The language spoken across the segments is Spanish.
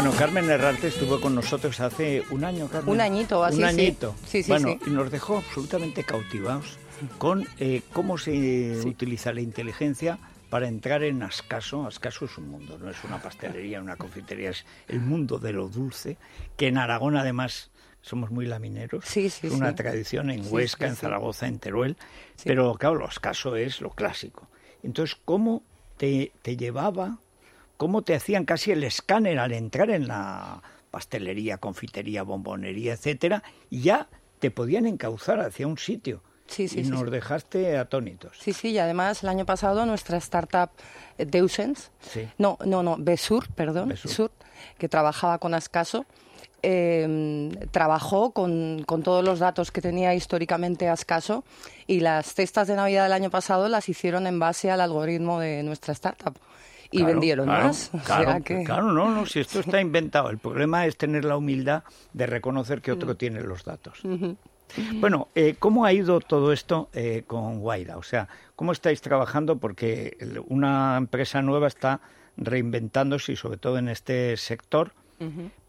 Bueno, Carmen Herrarte estuvo con nosotros hace un año, Carmen. Un añito así, Un añito. Sí, sí, bueno, sí. y nos dejó absolutamente cautivados con eh, cómo se utiliza la inteligencia para entrar en Ascaso. Ascaso es un mundo, no es una pastelería, una confitería, es el mundo de lo dulce, que en Aragón además somos muy lamineros. Sí, sí, es una sí. tradición en Huesca, en. Zaragoza, en Teruel. Pero claro, lo Ascaso es lo clásico. Entonces, ¿cómo te, te llevaba cómo te hacían casi el escáner al entrar en la pastelería, confitería, bombonería, etcétera, y ya te podían encauzar hacia un sitio. Sí, sí, y sí, nos sí. dejaste atónitos. Sí, sí, y además el año pasado nuestra startup eh, Deusens, Sí. no, no, no, Besur, perdón, Besur. Que trabajaba con Ascaso, eh, trabajó con, con todos los datos que tenía históricamente Ascaso y las cestas de Navidad del año pasado las hicieron en base al algoritmo de nuestra startup. Y Claro, vendieron claro, más. o Claro, sea que- claro, no, no, si esto está inventado. El problema es tener la humildad de reconocer que Mm. otro tiene los datos. Bueno, eh, ¿cómo ha ido todo esto eh, con Guaira? O sea, ¿cómo estáis trabajando? Porque una empresa nueva está reinventándose y sobre todo en este sector,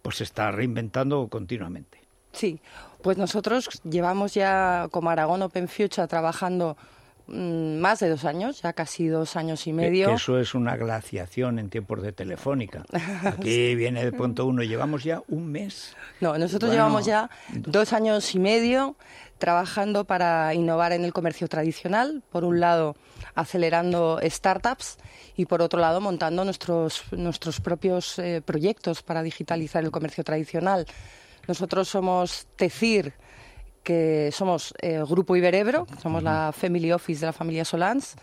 pues se está reinventando continuamente. Sí, pues nosotros llevamos ya como Aragón Open Future trabajando mm, más de dos años, ya casi dos años y medio. Que eso es una glaciación en tiempos de telefónica. Aquí viene de pronto uno, llevamos ya un mes. No, nosotros Bueno, llevamos ya dos años y medio trabajando para innovar en el comercio tradicional, por un lado acelerando startups y por otro lado montando nuestros, nuestros propios eh, proyectos para digitalizar el comercio tradicional. Nosotros somos TECIR, que somos eh, Grupo Iberebro, somos la Family Office de la familia Solans,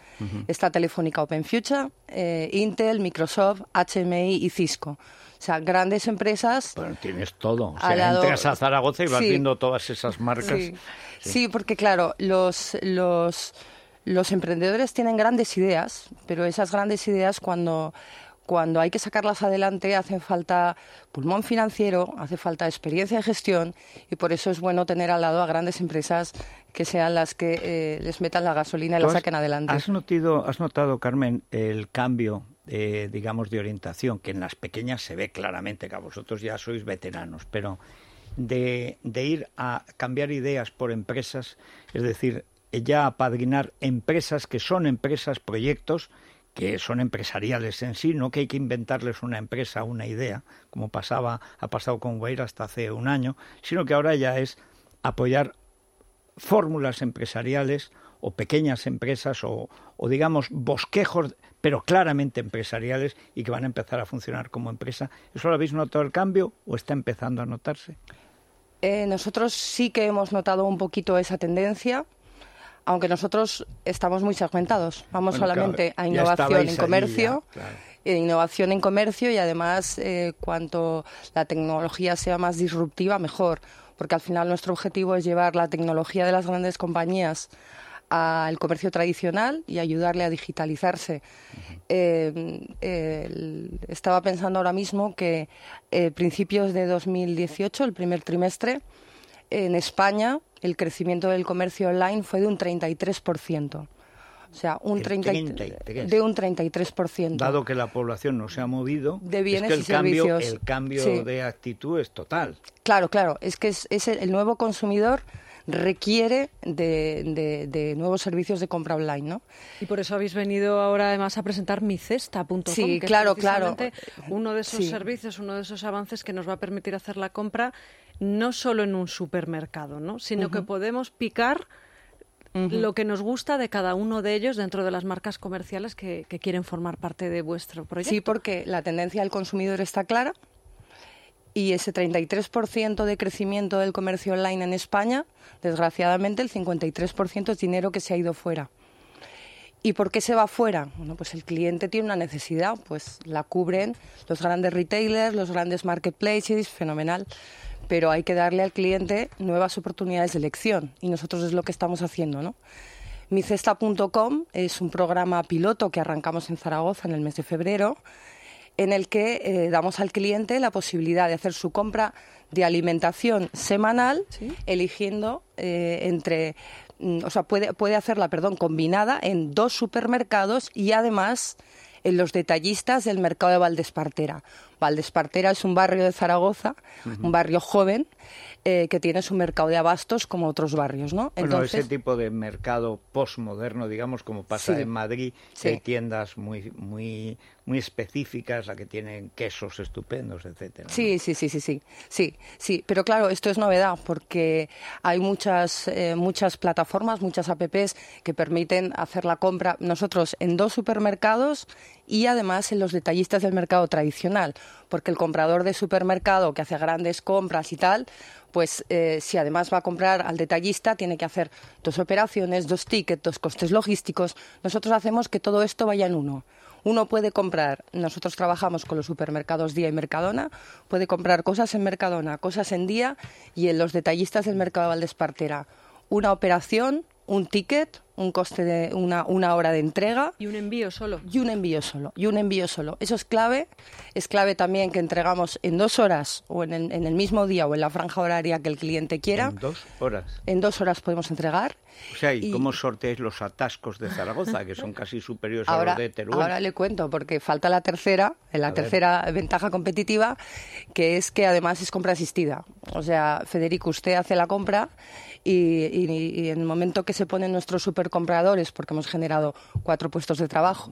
está Telefónica Open Future, eh, Intel, Microsoft, HMI y Cisco. O sea, grandes empresas Bueno, tienes todo. O sea, lado- entras a Zaragoza y vas Sí. viendo todas esas marcas. Sí, sí, porque claro, los, los, los emprendedores tienen grandes ideas, pero esas grandes ideas cuando, cuando hay que sacarlas adelante hacen falta pulmón financiero, hace falta experiencia de gestión y por eso es bueno tener al lado a grandes empresas que sean las que eh, les metan la gasolina y ¿Tú la saquen adelante. ¿Has notado, has notado, Carmen, el cambio, eh, digamos, de orientación, que en las pequeñas se ve claramente, que a vosotros ya sois veteranos, pero de, de ir a cambiar ideas por empresas, es decir, ya apadrinar empresas que son empresas, proyectos, que son empresariales en sí, no que hay que inventarles una empresa, una idea, como pasaba, ha pasado con Guaira hasta hace un año, sino que ahora ya es apoyar fórmulas empresariales o pequeñas empresas o, o, digamos bosquejos pero claramente empresariales y que van a empezar a funcionar como empresa. ¿Eso lo habéis notado el cambio o está empezando a notarse? Eh, nosotros sí que hemos notado un poquito esa tendencia, aunque nosotros estamos muy segmentados. Vamos Bueno, solamente claro, a innovación en comercio. ya, claro. eh, Innovación en comercio y además eh, cuanto la tecnología sea más disruptiva, mejor. Porque al final nuestro objetivo es llevar la tecnología de las grandes compañías al comercio tradicional y ayudarle a digitalizarse. Eh, eh, estaba pensando ahora mismo que eh, principios de 2018, el primer trimestre, en España el crecimiento del comercio online fue de un 33%. O sea, un El 30 y- 33. de un 33%. Dado que la población no se ha movido, De es bienes que el y cambio, servicios. el cambio Sí. de actitud es total. Claro, claro, es que es, es el nuevo consumidor requiere de, de- de nuevos servicios de compra online, ¿no? Y por eso habéis venido ahora además a presentar micesta.com, Sí, que claro, es precisamente claro. uno de esos Sí. servicios, uno de esos avances que nos va a permitir hacer la compra no solo en un supermercado, ¿no? sino que podemos picar lo que nos gusta de cada uno de ellos dentro de las marcas comerciales que, que quieren formar parte de vuestro proyecto. Sí, porque la tendencia del consumidor está clara y ese 33% de crecimiento del comercio online en España, desgraciadamente el 53% es dinero que se ha ido fuera. ¿Y por qué se va fuera? Bueno, pues el cliente tiene una necesidad, pues la cubren los grandes retailers, los grandes marketplaces, fenomenal. pero hay que darle al cliente nuevas oportunidades de elección y nosotros es lo que estamos haciendo, ¿no? Micesta.com es un programa piloto que arrancamos en Zaragoza en el mes de febrero, en el que eh, damos al cliente la posibilidad de hacer su compra de alimentación semanal, eligiendo eh, entre, mm, o sea, puede, puede hacerla, perdón, combinada en dos supermercados y además en los detallistas del mercado de Valdespartera. Valdespartera es un barrio de Zaragoza, un barrio joven, eh, que tiene su mercado de abastos como otros barrios, ¿no? Bueno, ese tipo de mercado postmoderno, digamos, como pasa Sí. en Madrid, Sí. que hay tiendas muy, muy, muy específicas, la que tienen quesos estupendos, etcétera. ¿no? Sí, sí, sí, sí, sí, sí, sí. Pero claro, esto es novedad porque hay muchas, eh, muchas plataformas, muchas apps que permiten hacer la compra nosotros en dos supermercados y además en los detallistas del mercado tradicional, porque el comprador de supermercado que hace grandes compras y tal, pues eh, si además va a comprar al detallista tiene que hacer dos operaciones, dos tickets, dos costes logísticos. Nosotros hacemos que todo esto vaya en uno. Uno puede comprar, nosotros trabajamos con los supermercados Día y Mercadona, puede comprar cosas en Mercadona, cosas en Día y en los detallistas del mercado de Valdespartera. Una operación, un ticket, un coste de una, una hora de entrega Y un envío solo. y un envío solo. Y un envío solo. Eso es clave. Es clave también que entregamos en dos horas o en el, en el mismo día o en la franja horaria que el cliente quiera. En dos horas. En dos horas podemos entregar. O sea, ¿y, Y- cómo sorteáis los atascos de Zaragoza, que son casi superiores a Ahora, los de Teruel? ahora le cuento, porque falta la tercera, la A ver. tercera ventaja competitiva, que es que además es compra asistida. O sea, Federico, usted hace la compra y, y- y en el momento que se ponen supercompradores, porque hemos generado cuatro puestos de trabajo,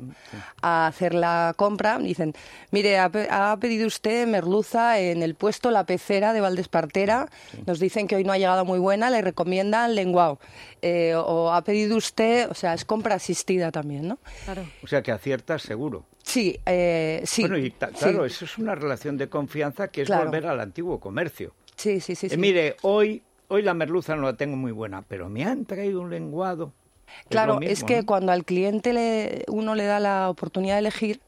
a hacer la compra, dicen, mire, ha, pe- ha pedido usted merluza en el puesto La Pecera de Valdespartera, nos dicen que hoy no ha llegado muy buena, le recomiendan lenguao. Eh, o ha pedido usted, o sea, es compra asistida también, ¿no? Claro. O sea, que aciertas seguro. Sí, eh, sí. bueno, y sí. claro, eso es una relación de confianza que es Claro. volver al antiguo comercio. Sí, sí, sí. Eh, sí. mire, hoy, hoy la merluza no la tengo muy buena, pero me han traído un lenguado. Claro, es mismo, que ¿no? cuando al cliente le, uno le da la oportunidad de elegir,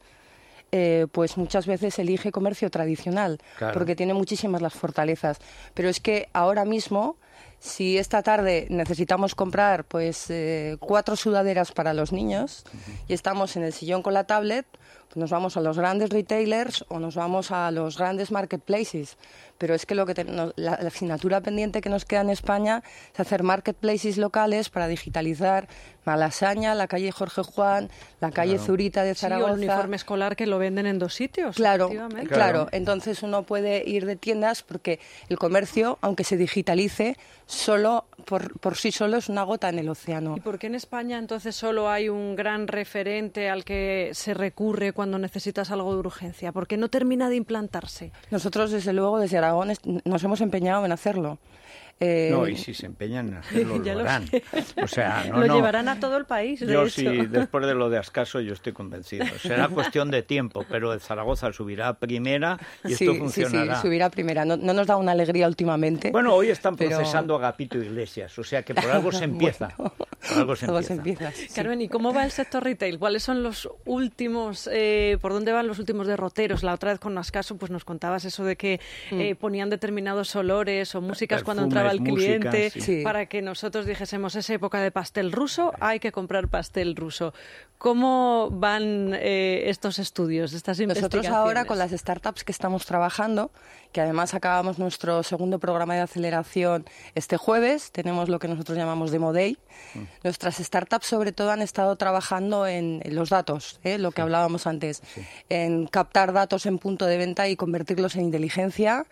eh, pues muchas veces elige comercio tradicional, Claro. porque tiene muchísimas las fortalezas. Pero es que ahora mismo, si esta tarde necesitamos comprar pues eh, cuatro sudaderas para los niños y estamos en el sillón con la tablet, pues nos vamos a los grandes retailers o nos vamos a los grandes marketplaces. Pero es que lo que te- no- la, la asignatura pendiente que nos queda en España es hacer marketplaces locales para digitalizar Malasaña, la calle Jorge Juan, la calle Zurita de Sí, o Zaragoza. el uniforme escolar que lo venden en dos sitios. Claro, Claro. Entonces uno puede ir de tiendas porque el comercio, aunque se digitalice, solo por, por sí solo es una gota en el océano. ¿Y por qué en España entonces solo hay un gran referente al que se recurre cuando necesitas algo de urgencia? ¿Por qué no termina de implantarse? Nosotros, desde luego, desde Aragón nos hemos empeñado en hacerlo. Eh, No, y si se empeñan en hacerlo, Ya lo lo harán. sé. O sea, no, lo no. llevarán a todo el país, de Yo hecho. sí, después de lo de Ascaso, yo estoy convencido. Será cuestión de tiempo, pero el Zaragoza subirá a primera y sí, esto sí, funcionará. sí, subir a primera. No, no nos da una alegría últimamente. Bueno, hoy están pero- procesando a Agapito Iglesias, o sea que por algo se empieza. Bueno, por algo se todo empieza. sí. Carmen, ¿y cómo va el sector retail? ¿Cuáles son los últimos, eh, por dónde van los últimos derroteros? La otra vez con Ascaso, pues nos contabas eso de que Mm. eh, ponían determinados olores o músicas cuando entraba música, cliente sí. Para que nosotros dijésemos esa época de pastel ruso, hay que comprar pastel ruso. ¿Cómo van eh, estos estudios, estas Nosotros investigaciones? ahora con las startups que estamos trabajando, que además acabamos nuestro segundo programa de aceleración este jueves, tenemos lo que nosotros llamamos Demo Day. Mm. Nuestras startups sobre todo han estado trabajando en, en los datos, ¿eh? lo que hablábamos antes, en captar datos en punto de venta y convertirlos en inteligencia.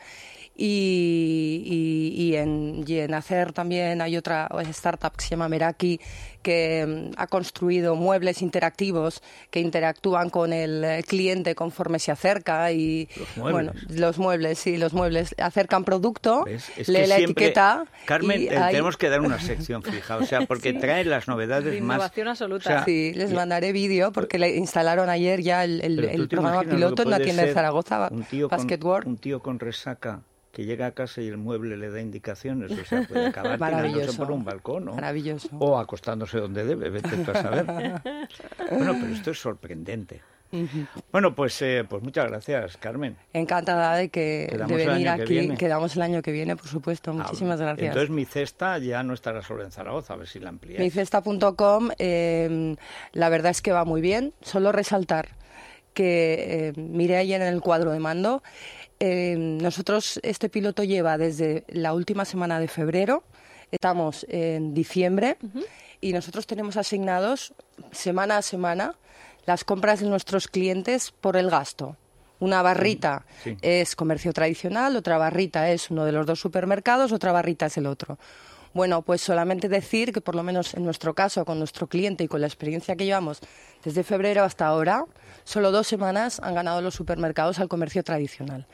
Y, y- y en, y en hacer también, hay otra startup que se llama Meraki, que mm, ha construido muebles interactivos que interactúan con el cliente conforme se acerca y Los muebles. bueno los muebles sí los muebles acercan producto ¿Ves? Es lee que la siempre- etiqueta Carmen, y eh, hay- tenemos que dar una sección fija, o sea, porque trae las novedades De más... innovación absoluta. o sea, sí les mandaré vídeo porque le instalaron ayer ya el, el- programa piloto en la tienda de Zaragoza un tío, con, un tío con resaca que llega a casa y el mueble le da indicaciones, o sea, puede acabar tirándose por un balcón, ¿no? Maravilloso. O acostándose donde debe, vete tú a saber. bueno, pero esto es sorprendente. Bueno, pues, eh, pues muchas gracias, Carmen. Encantada de que Quedamos de venir que aquí. Quedamos el año que viene, por supuesto. Muchísimas Ah, gracias. Entonces mi cesta ya no estará solo en Zaragoza, a ver si la ampliáis. Micesta.com, eh, la verdad es que va muy bien. Solo resaltar que eh, mire ahí en el cuadro de mando. Eh, nosotros, este piloto lleva desde la última semana de febrero, estamos en diciembre y nosotros tenemos asignados semana a semana las compras de nuestros clientes por el gasto. Una barrita Sí. es comercio tradicional, otra barrita es uno de los dos supermercados, otra barrita es el otro. Bueno, pues solamente decir que por lo menos en nuestro caso, con nuestro cliente y con la experiencia que llevamos desde febrero hasta ahora, solo dos semanas han ganado los supermercados al comercio tradicional.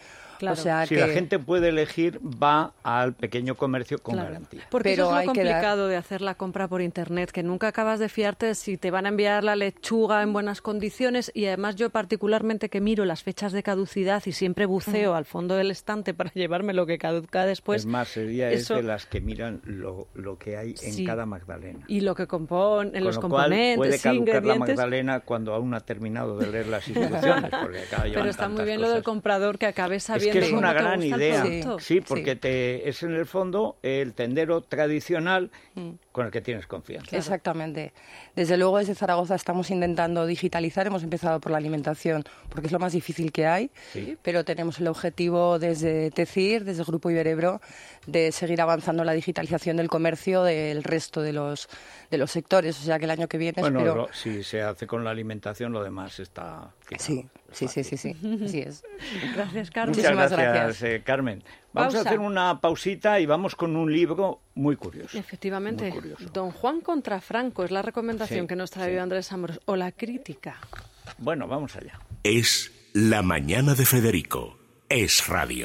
Claro. O sea Si que la gente puede elegir, va al pequeño comercio con Claro. garantía. Porque Pero eso es lo dar- complicado de hacer la compra por internet, que nunca acabas de fiarte de si te van a enviar la lechuga en buenas condiciones y además yo particularmente que miro las fechas de caducidad y siempre buceo al fondo del estante para llevarme lo que caduca después. es más, sería es eso- de las que miran lo, lo que hay en Sí. cada Magdalena. y lo que compone, en Con los lo cual componentes, puede sí, caducar la ingredientes. Magdalena cuando aún ha terminado de leer las instrucciones. porque, Pero está muy bien lo del comprador que acabe Es sabiendo que es una gran idea. Sí, porque Te, es en el fondo el tendero tradicional con el que tienes confianza. Exactamente. Desde luego desde Zaragoza estamos intentando digitalizar. Hemos empezado por la alimentación porque es lo más difícil que hay, Sí. pero tenemos el objetivo desde TECIR, desde el Grupo Iberebro, de seguir avanzando en la digitalización del comercio del resto de los, de los sectores. O sea que el año que viene Bueno, espero... lo- si se hace con la alimentación, lo demás está. quitado. Sí, Es sí, sí, sí, sí, así es. Gracias, Carmen. Muchas Muchísimas gracias, gracias. eh, Carmen. Vamos a hacer una pausita y vamos con un libro muy curioso. Efectivamente, Muy curioso. Don Juan contra Franco es la recomendación Sí, que nos trae sí. Andrés Ambrós, o la crítica. Bueno, vamos allá. Es La mañana de Federico. Es radio.